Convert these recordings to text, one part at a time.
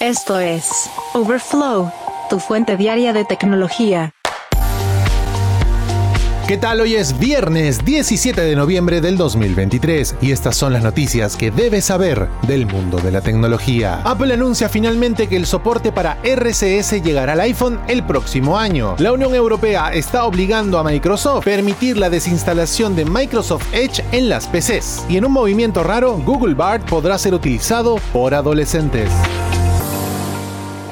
Esto es Overflow, tu fuente diaria de tecnología. ¿Qué tal? Hoy es viernes 17 de noviembre del 2023 y estas son las noticias que debes saber del mundo de la tecnología. Apple anuncia finalmente que el soporte para RCS llegará al iPhone el próximo año. La Unión Europea está obligando a Microsoft a permitir la desinstalación de Microsoft Edge en las PCs. Y en un movimiento raro, Google Bard podrá ser utilizado por adolescentes.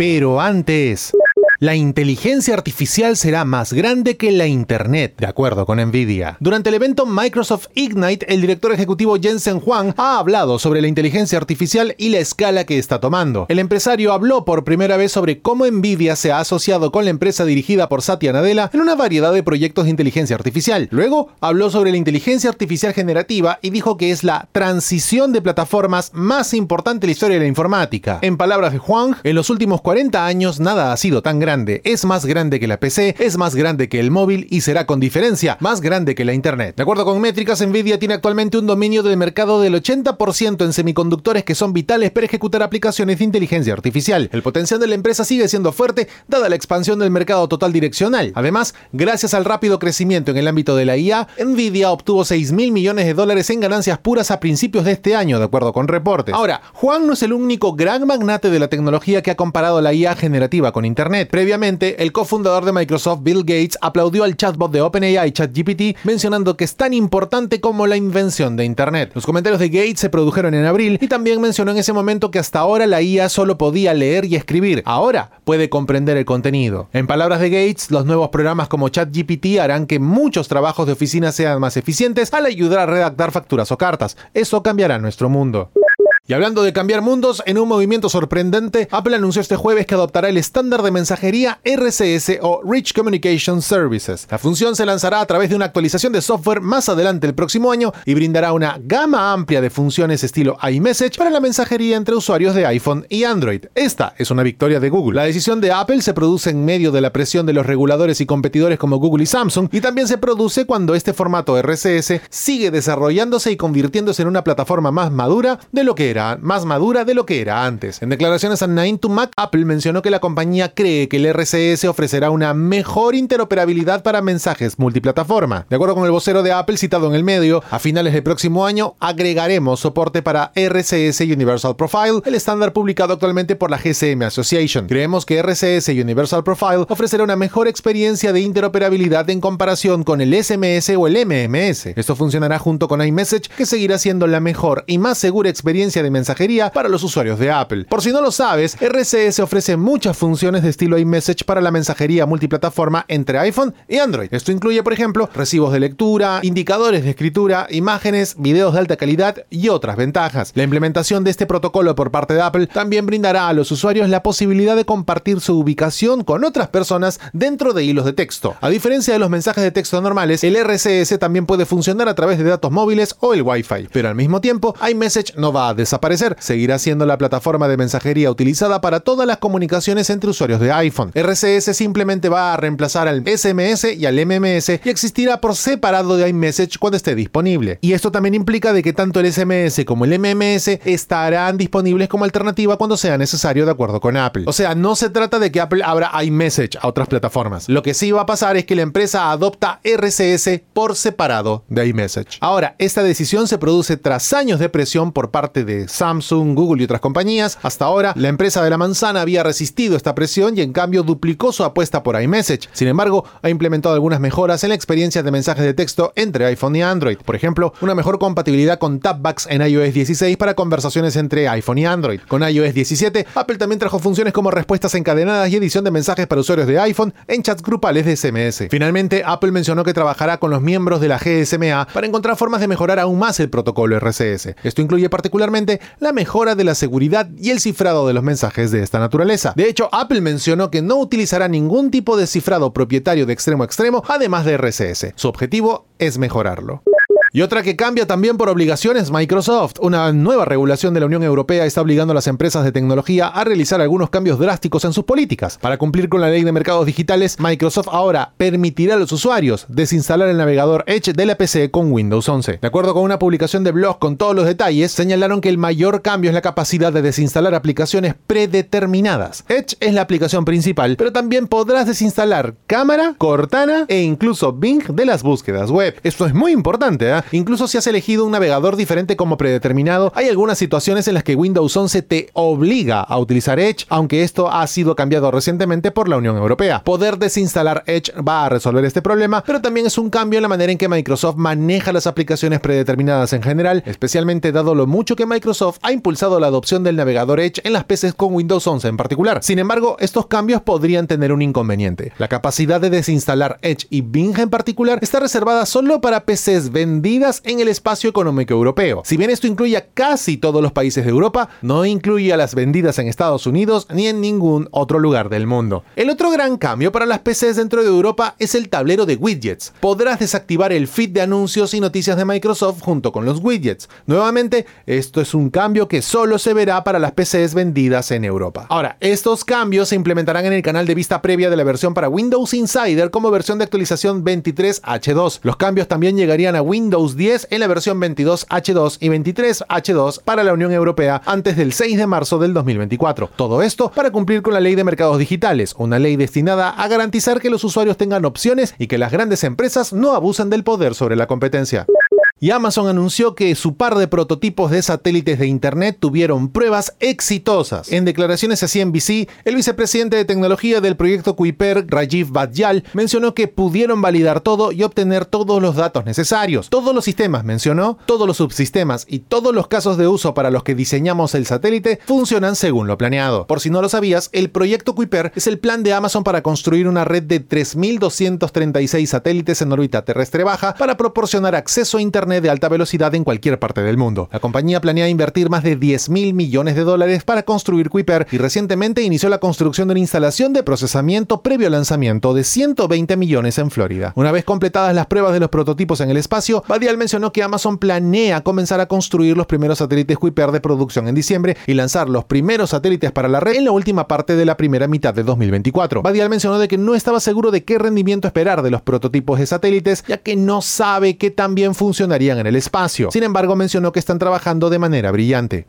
Pero antes la inteligencia artificial será más grande que la Internet, de acuerdo con Nvidia. Durante el evento Microsoft Ignite, el director ejecutivo Jensen Huang ha hablado sobre la inteligencia artificial y la escala que está tomando. El empresario habló por primera vez sobre cómo Nvidia se ha asociado con la empresa dirigida por Satya Nadella en una variedad de proyectos de inteligencia artificial. Luego habló sobre la inteligencia artificial generativa y dijo que es la transición de plataformas más importante en la historia de la informática. En palabras de Huang, en los últimos 40 años nada ha sido tan grande es más grande que la PC, es más grande que el móvil y será con diferencia más grande que la Internet. De acuerdo con métricas, Nvidia tiene actualmente un dominio del mercado del 80% en semiconductores que son vitales para ejecutar aplicaciones de inteligencia artificial. El potencial de la empresa sigue siendo fuerte dada la expansión del mercado total direccional. Además, gracias al rápido crecimiento en el ámbito de la IA, Nvidia obtuvo 6 mil millones de dólares en ganancias puras a principios de este año, de acuerdo con reportes. Ahora, Juan no es el único gran magnate de la tecnología que ha comparado la IA generativa con Internet. Previamente, el cofundador de Microsoft, Bill Gates, aplaudió al chatbot de OpenAI ChatGPT, mencionando que es tan importante como la invención de Internet. Los comentarios de Gates se produjeron en abril y también mencionó en ese momento que hasta ahora la IA solo podía leer y escribir. Ahora puede comprender el contenido. En palabras de Gates, los nuevos programas como ChatGPT harán que muchos trabajos de oficina sean más eficientes al ayudar a redactar facturas o cartas. Eso cambiará nuestro mundo. Y hablando de cambiar mundos, en un movimiento sorprendente, Apple anunció este jueves que adoptará el estándar de mensajería RCS o Rich Communication Services. La función se lanzará a través de una actualización de software más adelante el próximo año y brindará una gama amplia de funciones estilo iMessage para la mensajería entre usuarios de iPhone y Android. Esta es una victoria de Google. La decisión de Apple se produce en medio de la presión de los reguladores y competidores como Google y Samsung y también se produce cuando este formato RCS sigue desarrollándose y convirtiéndose en una plataforma más madura de lo que era más madura de lo que era antes. En declaraciones a 9 to Mac, Apple mencionó que la compañía cree que el RCS ofrecerá una mejor interoperabilidad para mensajes multiplataforma. De acuerdo con el vocero de Apple citado en el medio, a finales del próximo año agregaremos soporte para RCS Universal Profile, el estándar publicado actualmente por la GCM Association. Creemos que RCS Universal Profile ofrecerá una mejor experiencia de interoperabilidad en comparación con el SMS o el MMS. Esto funcionará junto con iMessage, que seguirá siendo la mejor y más segura experiencia de mensajería para los usuarios de Apple. Por si no lo sabes, RCS ofrece muchas funciones de estilo iMessage para la mensajería multiplataforma entre iPhone y Android. Esto incluye, por ejemplo, recibos de lectura, indicadores de escritura, imágenes, videos de alta calidad y otras ventajas. La implementación de este protocolo por parte de Apple también brindará a los usuarios la posibilidad de compartir su ubicación con otras personas dentro de hilos de texto. A diferencia de los mensajes de texto normales, el RCS también puede funcionar a través de datos móviles o el Wi-Fi, pero al mismo tiempo iMessage no va a desaparecer parecer, seguirá siendo la plataforma de mensajería utilizada para todas las comunicaciones entre usuarios de iPhone. RCS simplemente va a reemplazar al SMS y al MMS y existirá por separado de iMessage cuando esté disponible. Y esto también implica de que tanto el SMS como el MMS estarán disponibles como alternativa cuando sea necesario de acuerdo con Apple. O sea, no se trata de que Apple abra iMessage a otras plataformas. Lo que sí va a pasar es que la empresa adopta RCS por separado de iMessage. Ahora, esta decisión se produce tras años de presión por parte de Samsung, Google y otras compañías. Hasta ahora, la empresa de la manzana había resistido esta presión y en cambio duplicó su apuesta por iMessage. Sin embargo, ha implementado algunas mejoras en la experiencia de mensajes de texto entre iPhone y Android. Por ejemplo, una mejor compatibilidad con Tapbacks en iOS 16 para conversaciones entre iPhone y Android. Con iOS 17, Apple también trajo funciones como respuestas encadenadas y edición de mensajes para usuarios de iPhone en chats grupales de SMS. Finalmente, Apple mencionó que trabajará con los miembros de la GSMA para encontrar formas de mejorar aún más el protocolo RCS. Esto incluye particularmente la mejora de la seguridad y el cifrado de los mensajes de esta naturaleza. De hecho, Apple mencionó que no utilizará ningún tipo de cifrado propietario de extremo a extremo, además de RCS. Su objetivo es mejorarlo. Y otra que cambia también por obligación es Microsoft. Una nueva regulación de la Unión Europea está obligando a las empresas de tecnología a realizar algunos cambios drásticos en sus políticas. Para cumplir con la ley de mercados digitales, Microsoft ahora permitirá a los usuarios desinstalar el navegador Edge de la PC con Windows 11. De acuerdo con una publicación de blog con todos los detalles, señalaron que el mayor cambio es la capacidad de desinstalar aplicaciones predeterminadas. Edge es la aplicación principal, pero también podrás desinstalar Cámara, Cortana e incluso Bing de las búsquedas web. Esto es muy importante, ¿eh? Incluso si has elegido un navegador diferente como predeterminado, hay algunas situaciones en las que Windows 11 te obliga a utilizar Edge, aunque esto ha sido cambiado recientemente por la Unión Europea. Poder desinstalar Edge va a resolver este problema, pero también es un cambio en la manera en que Microsoft maneja las aplicaciones predeterminadas en general, especialmente dado lo mucho que Microsoft ha impulsado la adopción del navegador Edge en las PCs con Windows 11 en particular. Sin embargo, estos cambios podrían tener un inconveniente. La capacidad de desinstalar Edge y Bing en particular está reservada solo para PCs vendidas en el espacio económico europeo. Si bien esto incluye a casi todos los países de Europa, no incluye a las vendidas en Estados Unidos ni en ningún otro lugar del mundo. El otro gran cambio para las PCs dentro de Europa es el tablero de widgets. Podrás desactivar el feed de anuncios y noticias de Microsoft junto con los widgets. Nuevamente, esto es un cambio que solo se verá para las PCs vendidas en Europa. Ahora, estos cambios se implementarán en el canal de vista previa de la versión para Windows Insider como versión de actualización 23H2. Los cambios también llegarían a Windows 10 en la versión 22H2 y 23H2 para la Unión Europea antes del 6 de marzo del 2024. Todo esto para cumplir con la ley de mercados digitales, una ley destinada a garantizar que los usuarios tengan opciones y que las grandes empresas no abusen del poder sobre la competencia y Amazon anunció que su par de prototipos de satélites de Internet tuvieron pruebas exitosas. En declaraciones a CNBC, el vicepresidente de tecnología del proyecto Kuiper, Rajiv Bhatyal, mencionó que pudieron validar todo y obtener todos los datos necesarios. Todos los sistemas, mencionó, todos los subsistemas y todos los casos de uso para los que diseñamos el satélite funcionan según lo planeado. Por si no lo sabías, el proyecto Kuiper es el plan de Amazon para construir una red de 3.236 satélites en órbita terrestre baja para proporcionar acceso a Internet de alta velocidad en cualquier parte del mundo. La compañía planea invertir más de 10 mil millones de dólares para construir Kuiper y recientemente inició la construcción de una instalación de procesamiento previo al lanzamiento de 120 millones en Florida. Una vez completadas las pruebas de los prototipos en el espacio, Badial mencionó que Amazon planea comenzar a construir los primeros satélites Kuiper de producción en diciembre y lanzar los primeros satélites para la red en la última parte de la primera mitad de 2024. Badial mencionó de que no estaba seguro de qué rendimiento esperar de los prototipos de satélites, ya que no sabe qué tan bien funcionaría en el espacio. Sin embargo, mencionó que están trabajando de manera brillante.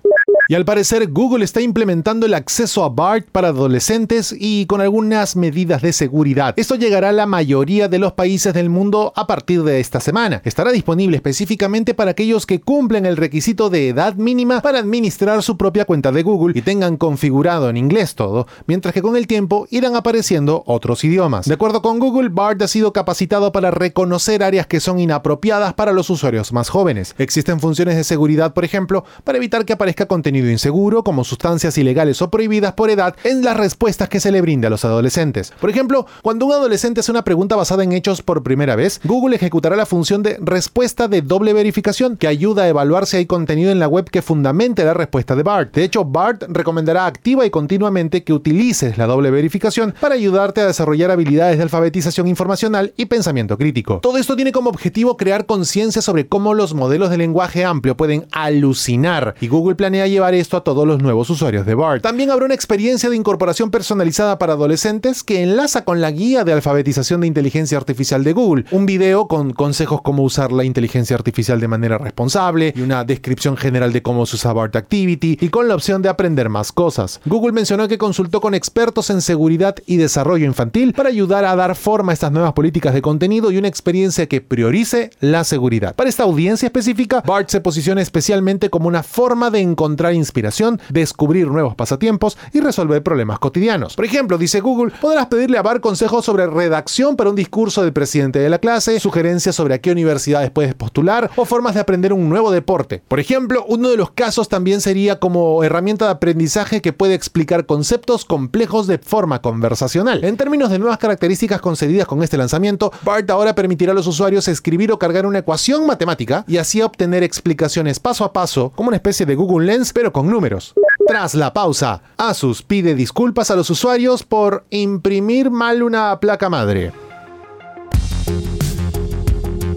Y al parecer Google está implementando el acceso a BART para adolescentes y con algunas medidas de seguridad. Esto llegará a la mayoría de los países del mundo a partir de esta semana. Estará disponible específicamente para aquellos que cumplen el requisito de edad mínima para administrar su propia cuenta de Google y tengan configurado en inglés todo, mientras que con el tiempo irán apareciendo otros idiomas. De acuerdo con Google, BART ha sido capacitado para reconocer áreas que son inapropiadas para los usuarios más jóvenes. Existen funciones de seguridad, por ejemplo, para evitar que aparezca contenido inseguro, como sustancias ilegales o prohibidas por edad, en las respuestas que se le brinda a los adolescentes. Por ejemplo, cuando un adolescente hace una pregunta basada en hechos por primera vez, Google ejecutará la función de respuesta de doble verificación, que ayuda a evaluar si hay contenido en la web que fundamente la respuesta de BART. De hecho, BART recomendará activa y continuamente que utilices la doble verificación para ayudarte a desarrollar habilidades de alfabetización informacional y pensamiento crítico. Todo esto tiene como objetivo crear conciencia sobre cómo los modelos de lenguaje amplio pueden alucinar y Google planea llevar esto a todos los nuevos usuarios de BART. También habrá una experiencia de incorporación personalizada para adolescentes que enlaza con la guía de alfabetización de inteligencia artificial de Google, un video con consejos cómo usar la inteligencia artificial de manera responsable y una descripción general de cómo se usa BART Activity y con la opción de aprender más cosas. Google mencionó que consultó con expertos en seguridad y desarrollo infantil para ayudar a dar forma a estas nuevas políticas de contenido y una experiencia que priorice la seguridad. Para esta audiencia específica, BART se posiciona especialmente como una forma de encontrar inspiración, descubrir nuevos pasatiempos y resolver problemas cotidianos. Por ejemplo, dice Google, podrás pedirle a Bar consejos sobre redacción para un discurso del presidente de la clase, sugerencias sobre a qué universidades puedes postular o formas de aprender un nuevo deporte. Por ejemplo, uno de los casos también sería como herramienta de aprendizaje que puede explicar conceptos complejos de forma conversacional. En términos de nuevas características concedidas con este lanzamiento, BART ahora permitirá a los usuarios escribir o cargar una ecuación matemática y así obtener explicaciones paso a paso como una especie de Google Lens pero con números. Tras la pausa, Asus pide disculpas a los usuarios por imprimir mal una placa madre.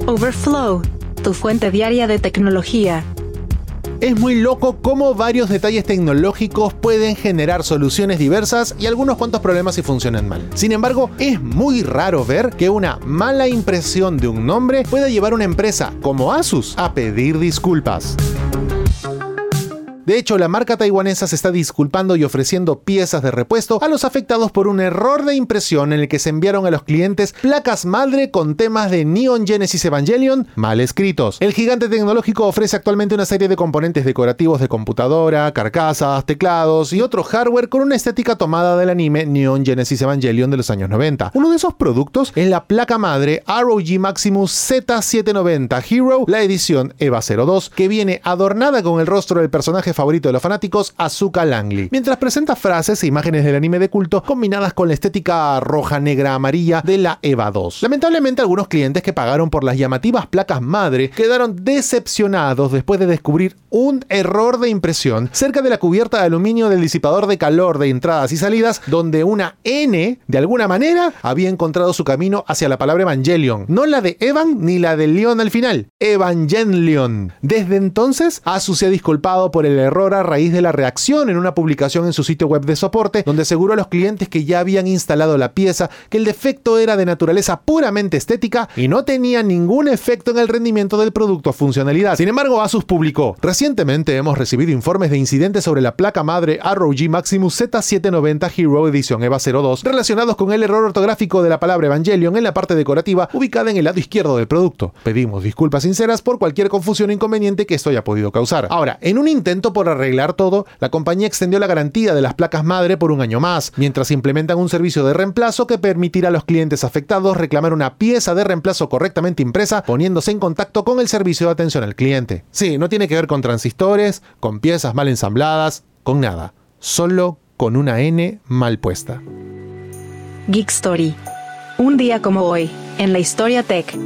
Overflow tu fuente diaria de tecnología. Es muy loco cómo varios detalles tecnológicos pueden generar soluciones diversas y algunos cuantos problemas si funcionan mal. Sin embargo, es muy raro ver que una mala impresión de un nombre pueda llevar a una empresa como Asus a pedir disculpas. De hecho, la marca taiwanesa se está disculpando y ofreciendo piezas de repuesto a los afectados por un error de impresión en el que se enviaron a los clientes placas madre con temas de Neon Genesis Evangelion mal escritos. El gigante tecnológico ofrece actualmente una serie de componentes decorativos de computadora, carcasas, teclados y otro hardware con una estética tomada del anime Neon Genesis Evangelion de los años 90. Uno de esos productos es la placa madre ROG Maximus Z790 Hero, la edición EVA 02, que viene adornada con el rostro del personaje favorito de los fanáticos, Azuka Langley, mientras presenta frases e imágenes del anime de culto combinadas con la estética roja, negra, amarilla de la EVA 2. Lamentablemente, algunos clientes que pagaron por las llamativas placas madre quedaron decepcionados después de descubrir un error de impresión cerca de la cubierta de aluminio del disipador de calor de entradas y salidas, donde una N, de alguna manera, había encontrado su camino hacia la palabra Evangelion. No la de Evan ni la de Leon al final. Evangelion. Desde entonces, Asus se ha disculpado por el error a raíz de la reacción en una publicación en su sitio web de soporte, donde aseguró a los clientes que ya habían instalado la pieza que el defecto era de naturaleza puramente estética y no tenía ningún efecto en el rendimiento del producto o funcionalidad. Sin embargo, Asus publicó, recientemente hemos recibido informes de incidentes sobre la placa madre ROG Maximus Z790 Hero Edition EVA 02 relacionados con el error ortográfico de la palabra Evangelion en la parte decorativa ubicada en el lado izquierdo del producto. Pedimos disculpas sinceras por cualquier confusión o inconveniente que esto haya podido causar. Ahora, en un intento por arreglar todo, la compañía extendió la garantía de las placas madre por un año más, mientras implementan un servicio de reemplazo que permitirá a los clientes afectados reclamar una pieza de reemplazo correctamente impresa poniéndose en contacto con el servicio de atención al cliente. Sí, no tiene que ver con transistores, con piezas mal ensambladas, con nada, solo con una N mal puesta. Geek Story. Un día como hoy, en la historia tech.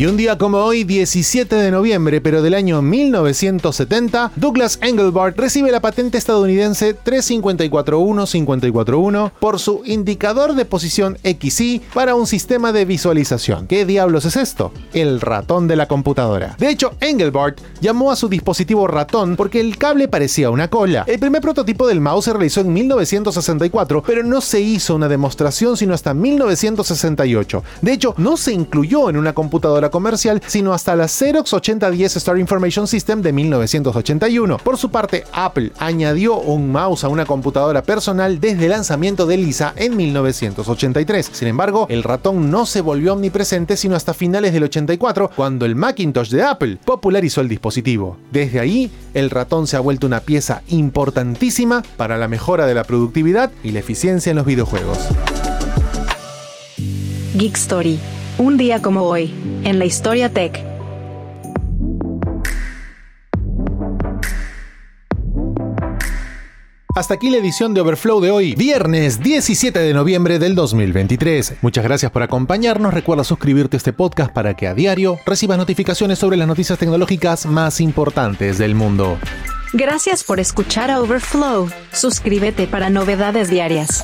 Y un día como hoy, 17 de noviembre, pero del año 1970, Douglas Engelbart recibe la patente estadounidense 3541541 por su indicador de posición XY para un sistema de visualización. ¿Qué diablos es esto? El ratón de la computadora. De hecho, Engelbart llamó a su dispositivo ratón porque el cable parecía una cola. El primer prototipo del mouse se realizó en 1964, pero no se hizo una demostración sino hasta 1968. De hecho, no se incluyó en una computadora comercial, sino hasta la Xerox 8010 Star Information System de 1981. Por su parte, Apple añadió un mouse a una computadora personal desde el lanzamiento de Lisa en 1983. Sin embargo, el ratón no se volvió omnipresente sino hasta finales del 84, cuando el Macintosh de Apple popularizó el dispositivo. Desde ahí, el ratón se ha vuelto una pieza importantísima para la mejora de la productividad y la eficiencia en los videojuegos. Geek Story. Un día como hoy, en la historia tech. Hasta aquí la edición de Overflow de hoy, viernes 17 de noviembre del 2023. Muchas gracias por acompañarnos. Recuerda suscribirte a este podcast para que a diario recibas notificaciones sobre las noticias tecnológicas más importantes del mundo. Gracias por escuchar a Overflow. Suscríbete para novedades diarias.